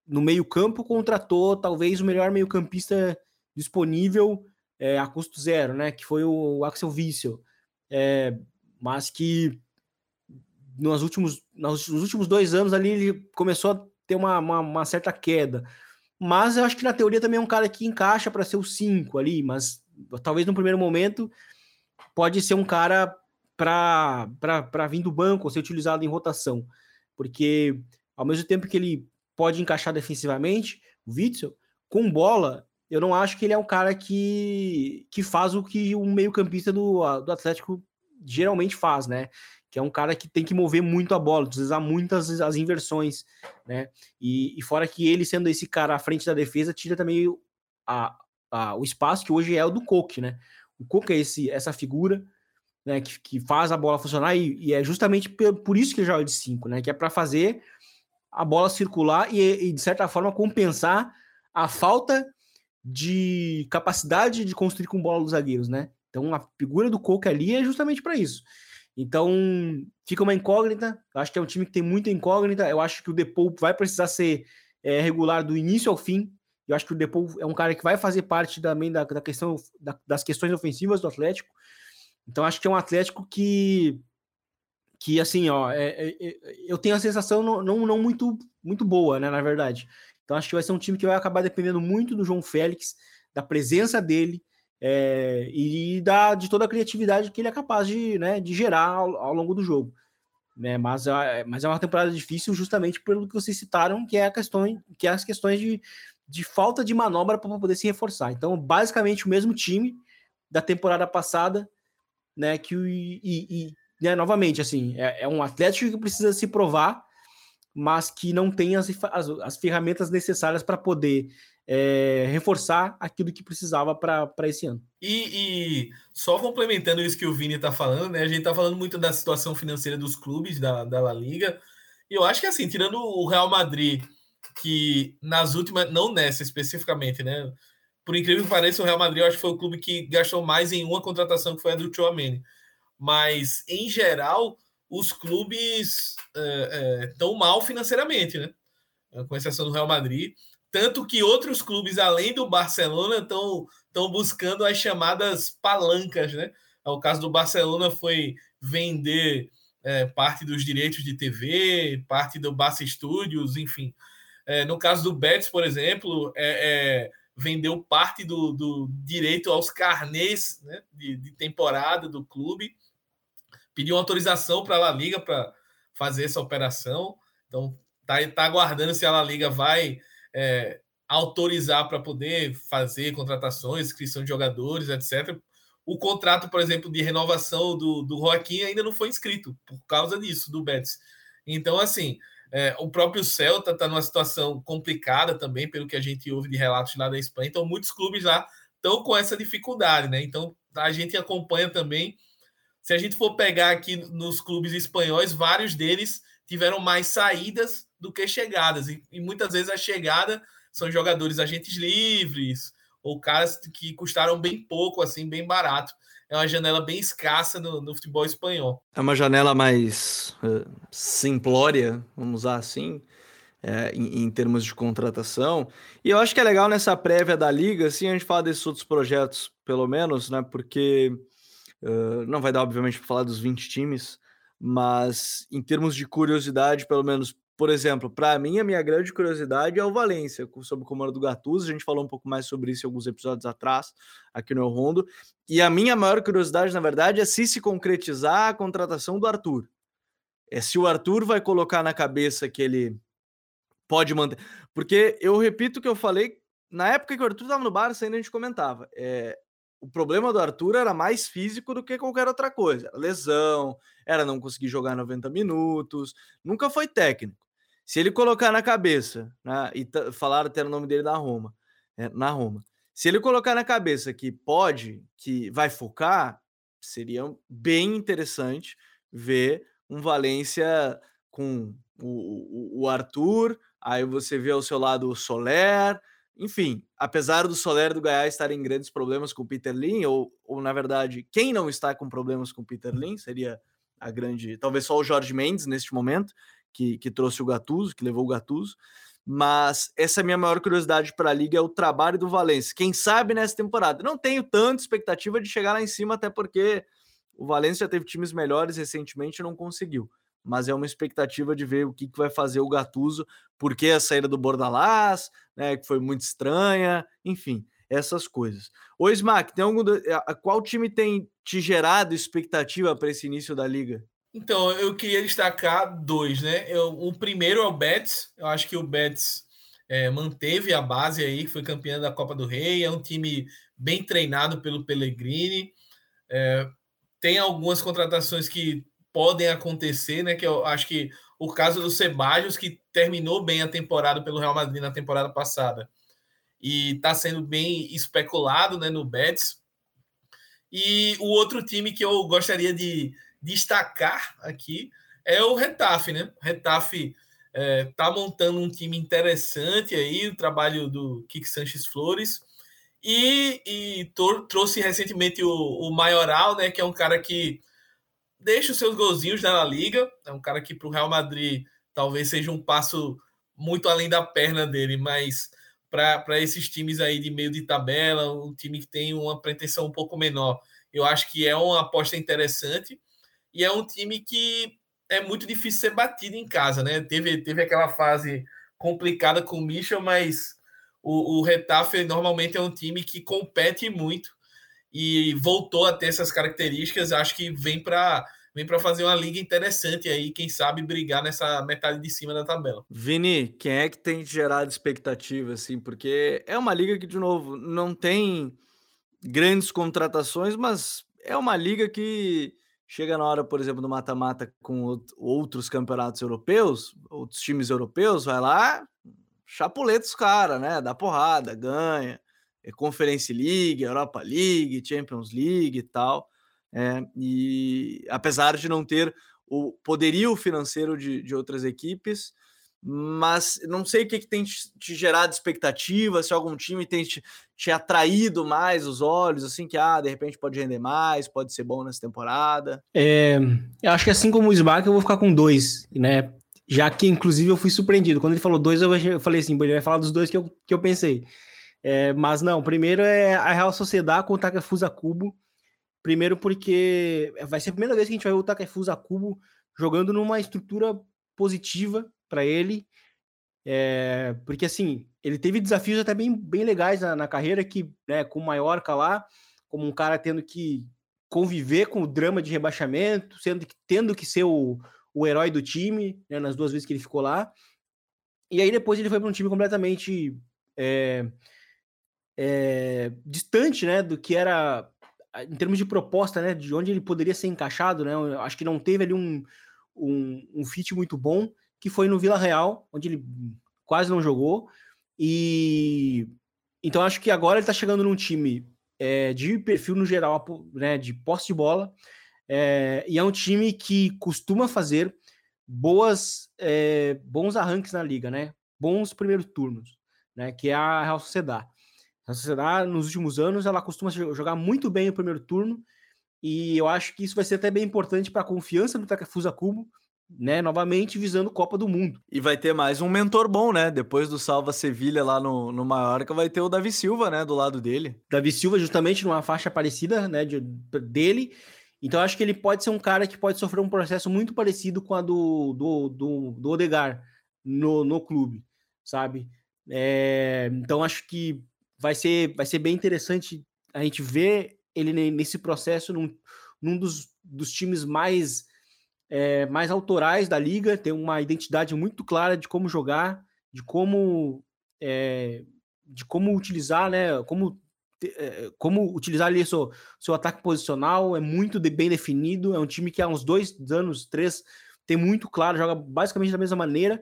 no meio-campo contratou talvez o melhor meio-campista disponível é, a custo zero, né? Que foi o Axel Witsel. É, mas que nos últimos, nos últimos dois anos ali ele começou a ter uma, uma, uma certa queda. Mas eu acho que na teoria também é um cara que encaixa para ser o 5 ali, mas talvez no primeiro momento pode ser um cara para vir do banco ou ser utilizado em rotação. Porque ao mesmo tempo que ele pode encaixar defensivamente, o Witzel, com bola, eu não acho que ele é um cara que, que faz o que um meio-campista do, do Atlético geralmente faz, né? Que é um cara que tem que mover muito a bola, utilizar muitas as inversões, né? E, e, fora que ele sendo esse cara à frente da defesa, tira também a, a, o espaço que hoje é o do Coque, né? O Coque é esse, essa figura né, que, que faz a bola funcionar e, e é justamente por, isso que ele joga de 5, né? Que é para fazer a bola circular e, e, de certa forma, compensar a falta de capacidade de construir com bola dos zagueiros, né? Então a figura do Coque ali é justamente para isso. Então, fica uma incógnita. Eu acho que é um time que tem muita incógnita. Eu acho que o Depou vai precisar ser é, regular do início ao fim. Eu acho que o Depou é um cara que vai fazer parte também da, da questão da, das questões ofensivas do Atlético. Então, acho que é um Atlético que, que assim, ó, é, é, é eu tenho a sensação não, não, não, muito, muito boa, né, na verdade. Então, acho que vai ser um time que vai acabar dependendo muito do João Félix, da presença dele, é, e da, de toda a criatividade que ele é capaz de, né, de gerar ao, ao longo do jogo. Né? Mas, é, mas é uma temporada difícil justamente pelo que vocês citaram, que é a questão, que é as questões de, de falta de manobra para poder se reforçar. Então, basicamente o mesmo time da temporada passada, né? Que e, e né, novamente assim é, é, um Atlético que precisa se provar, mas que não tem as, as, as ferramentas necessárias para poder é, reforçar aquilo que precisava para esse ano. E, e, só complementando isso que o Vini está falando, né? A gente está falando muito da situação financeira dos clubes da, da La Liga. E eu acho que assim, tirando o Real Madrid, que nas últimas, não nessa especificamente, né? Por incrível que pareça, o Real Madrid eu acho que foi o clube que gastou mais em uma contratação, que foi a do Chouameni. Mas, em geral, os clubes estão é, é, mal financeiramente, né? Com exceção do Real Madrid. Tanto que outros clubes, além do Barcelona, estão buscando as chamadas palancas, né? O caso do Barcelona foi vender é, parte dos direitos de TV, parte do Barça Studios, enfim. É, no caso do Betis, por exemplo, é, é vendeu parte do, do, direito aos carnês né, de, de, temporada do clube, pediu autorização para a La Liga para fazer essa operação. Então, tá, tá aguardando se a La Liga vai é, autorizar para poder fazer contratações, inscrição de jogadores, etc. O contrato, por exemplo, de renovação do, do Joaquim ainda não foi inscrito por causa disso, do Betis. Então, assim, é, o próprio Celta está numa situação complicada também, pelo que a gente ouve de relatos lá da Espanha. Então, muitos clubes lá estão com essa dificuldade, né? Então, a gente acompanha também. Se a gente for pegar aqui nos clubes espanhóis, vários deles tiveram mais saídas do que chegadas. E, e, muitas vezes a chegada são jogadores agentes livres ou caras que custaram bem pouco, assim, bem barato. É uma janela bem escassa no, no futebol espanhol. É uma janela mais uh, simplória, vamos usar assim. é, em, em, termos de contratação. E eu acho que é legal nessa prévia da liga, assim, a gente falar desses outros projetos, pelo menos, né? Porque uh, não vai dar, obviamente, para falar dos 20 times, mas em termos de curiosidade, pelo menos, por exemplo, para mim, a minha grande curiosidade é o Valência, sob o comando do Gattuso. A gente falou um pouco mais sobre isso em alguns episódios atrás, aqui no El Rondo. E a minha maior curiosidade, na verdade, é se se concretizar a contratação do Arthur. É se o Arthur vai colocar na cabeça que ele pode manter. Porque eu repito o que eu falei, na época que o Arthur estava no Barça, ainda a gente comentava. É, o problema do Arthur era mais físico do que qualquer outra coisa. Era lesão, era não conseguir jogar 90 minutos, nunca foi técnico. Se ele colocar na cabeça, né, e falaram até o nome dele na Roma, é, na Roma. Se ele colocar na cabeça que pode, que vai focar, seria bem interessante ver um Valência com o, o, o Arthur, aí você vê ao seu lado o Soler, enfim, apesar do Soler do Gaia estarem em grandes problemas com o Peter Lin, ou, ou na verdade, quem não está com problemas com o Peter Lin seria a grande, talvez só o Jorge Mendes neste momento, que, que trouxe o Gattuso, que levou o Gattuso, mas essa é a minha maior curiosidade para a liga é o trabalho do Valência. Quem sabe nessa temporada? Não tenho tanta expectativa de chegar lá em cima, até porque o Valência já teve times melhores recentemente e não conseguiu mas é uma expectativa de ver o que, que vai fazer o Gattuso, porque a saída do Bordalás, né, que foi muito estranha, enfim, essas coisas. Ô Smack, tem algum qual time tem te gerado expectativa para esse início da liga? Então, eu queria destacar dois, né? Eu, o primeiro é o Betis. Eu acho que o Betis é, manteve a base aí, que foi campeão da Copa do Rei. É um time bem treinado pelo Pellegrini. É, tem algumas contratações que podem acontecer, né? Que eu acho que o caso do Sebajos, que terminou bem a temporada pelo Real Madrid na temporada passada e está sendo bem especulado né, no Betis. E o outro time que eu gostaria de destacar aqui é o Retafe, né? O Retafe é, montando um time interessante aí, o trabalho do Kik Sanches Flores. E, e trouxe recentemente o, o Maioral, né? Que é um cara que deixa os seus golzinhos na Liga. É um cara que para o Real Madrid talvez seja um passo muito além da perna dele, mas para esses times aí de meio de tabela, um time que tem uma pretensão um pouco menor, eu acho que é uma aposta interessante e é um time que é muito difícil ser batido em casa, né? Teve, teve aquela fase complicada com o Michel, mas o, o Retafe normalmente é um time que compete muito e voltou a ter essas características. Acho que vem para vem para fazer uma liga interessante aí, quem sabe brigar nessa metade de cima da tabela. Vini, quem é que tem gerado expectativa assim? Porque é uma liga que de novo não tem grandes contratações, mas é uma liga que chega na hora, por exemplo, do mata-mata com outros campeonatos europeus, outros times europeus, vai lá, chapuleta os caras, né? Dá porrada, ganha. É Conference League, Europa League, Champions League e tal. É, e apesar de não ter o poderio financeiro de, de outras equipes, mas não sei o que, que tem te, te, gerado expectativa, se algum time tem te, te, atraído mais os olhos, assim, que ah, de repente pode render mais, pode ser bom nessa temporada. É, eu acho que assim como o Smack, eu vou ficar com dois, né? Já que, inclusive, eu fui surpreendido. Quando ele falou dois, eu falei assim, ele vai falar dos dois que eu, que eu pensei. É, mas não, primeiro é a Real Sociedade com o Takefusa Cubo. Primeiro porque vai ser a primeira vez que a gente vai ver o Takefusa Cubo jogando numa estrutura positiva para ele. É, porque assim, ele teve desafios até bem, bem legais na, na carreira, que né, com o Mallorca lá, como um cara tendo que conviver com o drama de rebaixamento, sendo que, tendo que ser o, o herói do time, né, nas duas vezes que ele ficou lá. E aí depois ele foi para um time completamente é, é, distante, né, do que era em termos de proposta, né, de onde ele poderia ser encaixado, né, acho que não teve ali um, um, um fit muito bom, que foi no Vila Real, onde ele quase não jogou, e então acho que agora ele está chegando num time é, de perfil no geral, né, de posse de bola, é, e é um time que costuma fazer boas, é, bons arranques na liga, né, bons primeiros turnos, né, que é a Real Sociedade. A Sociedade, nos últimos anos, ela costuma jogar muito bem o primeiro turno, e eu acho que isso vai ser até bem importante para a confiança do Takefusa Kubo, né, novamente visando Copa do Mundo. E vai ter mais um mentor bom, né? Depois do Salva Sevilha lá no, no Mallorca, vai ter o Davi Silva, né, do lado dele. Davi Silva justamente numa faixa parecida, né, de, dele. Então acho que ele pode ser um cara que pode sofrer um processo muito parecido com a do, do, do, do Odegar no, no clube, sabe? É, então acho que vai ser, vai ser bem interessante a gente ver ele nesse processo num, num dos, dos times mais é, mais autorais da liga, tem uma identidade muito clara de como jogar, de como é, de como utilizar, né? Como é, como utilizar ali seu, seu ataque posicional é muito de, bem definido. É um time que há uns dois anos, três, tem muito claro, joga basicamente da mesma maneira.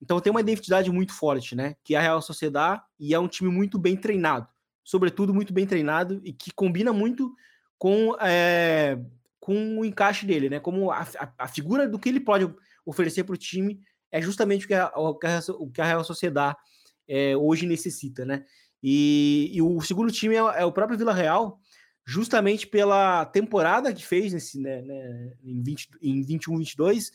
Então tem uma identidade muito forte, né? Que é a Real Sociedade e é um time muito bem treinado, sobretudo muito bem treinado e que combina muito com é, com o encaixe dele, né? Como a, a, a figura do que ele pode oferecer para o time é justamente o que a, o que a, Real Sociedade é, hoje necessita, né? E, e, o segundo time é, é, o próprio Vila Real, justamente pela temporada que fez nesse, né, né, em, 20, em 21, 22,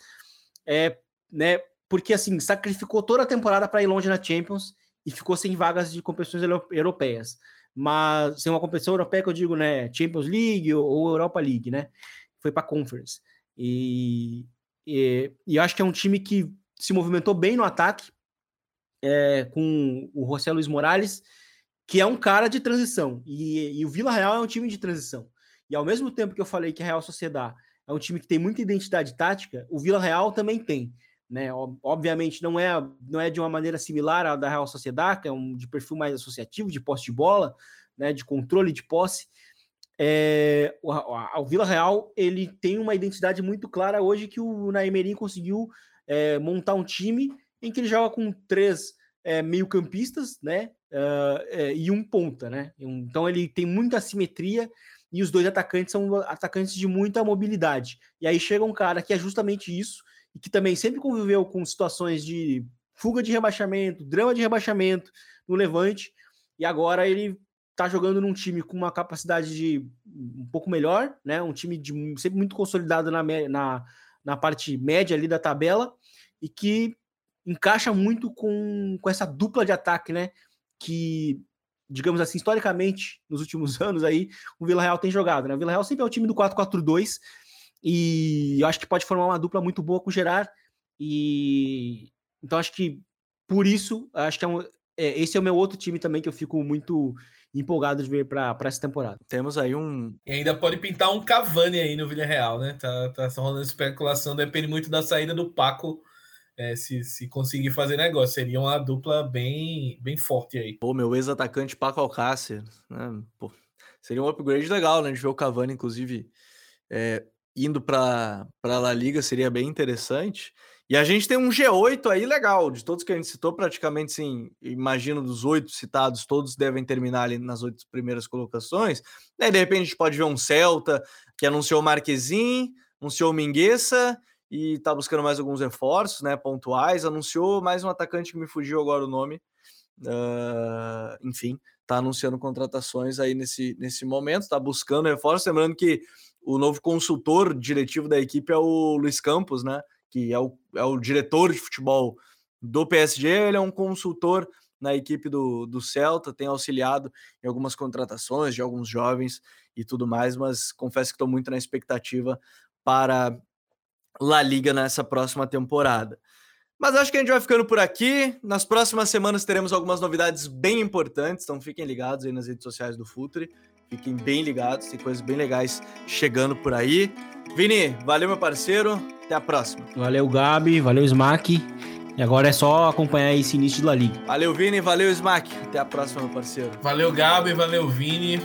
é, né? Porque assim sacrificou toda a temporada para ir longe na Champions e ficou sem vagas de competições europeias mas sem uma competição europeia que eu digo, né, Champions League ou, Europa League, né, foi para Conference. E, e, e acho que é um time que se movimentou bem no ataque, é, com o José Luiz Morales, que é um cara de transição. E, e, o Vila Real é um time de transição. E ao mesmo tempo que eu falei que a Real Sociedade é um time que tem muita identidade tática, o Vila Real também tem. Né? Obviamente não é, não é de uma maneira similar à da Real Sociedade, que é um de perfil mais associativo, de posse de bola, né? de controle de posse. É, o, o Vila Real ele tem uma identidade muito clara hoje que o Naemerim conseguiu é, montar um time em que ele joga com três é, meio-campistas, né? Uh, e um ponta, né? Então ele tem muita simetria e os dois atacantes são atacantes de muita mobilidade. E aí chega um cara que é justamente isso, e que também sempre conviveu com situações de fuga de rebaixamento, drama de rebaixamento no Levante, e agora ele está jogando num time com uma capacidade de um pouco melhor, né? Um time de, sempre muito consolidado na, na, na parte média ali da tabela e que encaixa muito com, com essa dupla de ataque, né? Que, digamos assim, historicamente, nos últimos [laughs] anos aí, o Vila Real tem jogado, né? O Vila Real sempre é o time do 4-4-2, e eu acho que pode formar uma dupla muito boa com o Gerard. E então acho que por isso, acho que é um, é, esse é o meu outro time também que eu fico muito empolgado de ver para essa temporada. Temos aí um. E ainda pode pintar um Cavani aí no Villarreal, né? Tá, tá rolando especulação, depende muito da saída do Paco. É, se, se conseguir fazer negócio, seria uma dupla bem, bem forte aí. Pô, meu ex-atacante Paco Alcácer, né? Pô, seria um upgrade legal, né? De ver o Cavani, inclusive, é, indo para a La Liga seria bem interessante. E a gente tem um G8 aí legal, de todos que a gente citou, praticamente sim, imagino dos oito citados, todos devem terminar ali nas oito primeiras colocações. Daí, de repente, a gente pode ver um Celta que anunciou Marquezin, anunciou Mingueça e está buscando mais alguns reforços, né? Pontuais, anunciou mais um atacante que me fugiu agora o nome. Uh, enfim, está anunciando contratações aí nesse, nesse momento, está buscando reforços. Lembrando que o novo consultor diretivo da equipe é o Luiz Campos, né? Que é o, é o diretor de futebol do PSG, ele é um consultor na equipe do, do Celta, tem auxiliado em algumas contratações de alguns jovens e tudo mais, mas confesso que estou muito na expectativa para La Liga nessa próxima temporada. Mas acho que a gente vai ficando por aqui. Nas próximas semanas teremos algumas novidades bem importantes, então fiquem ligados aí nas redes sociais do Futre. Fiquem bem ligados, tem coisas bem legais chegando por aí. Vini, valeu, meu parceiro. Até a próxima. Valeu, Gabi. Valeu, Smack. E agora é só acompanhar esse início de La Liga. Valeu, Vini. Valeu, Smack. Até a próxima, meu parceiro. Valeu, Gabi. Valeu, Vini.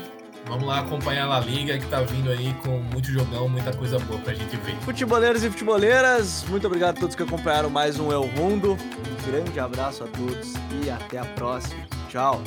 Vamos lá acompanhar a La Liga que tá vindo aí com muito jogão, muita coisa boa pra gente ver. Futeboleiros e futeboleiras, muito obrigado a todos que acompanharam mais um El Mundo. Um grande abraço a todos e até a próxima. Tchau.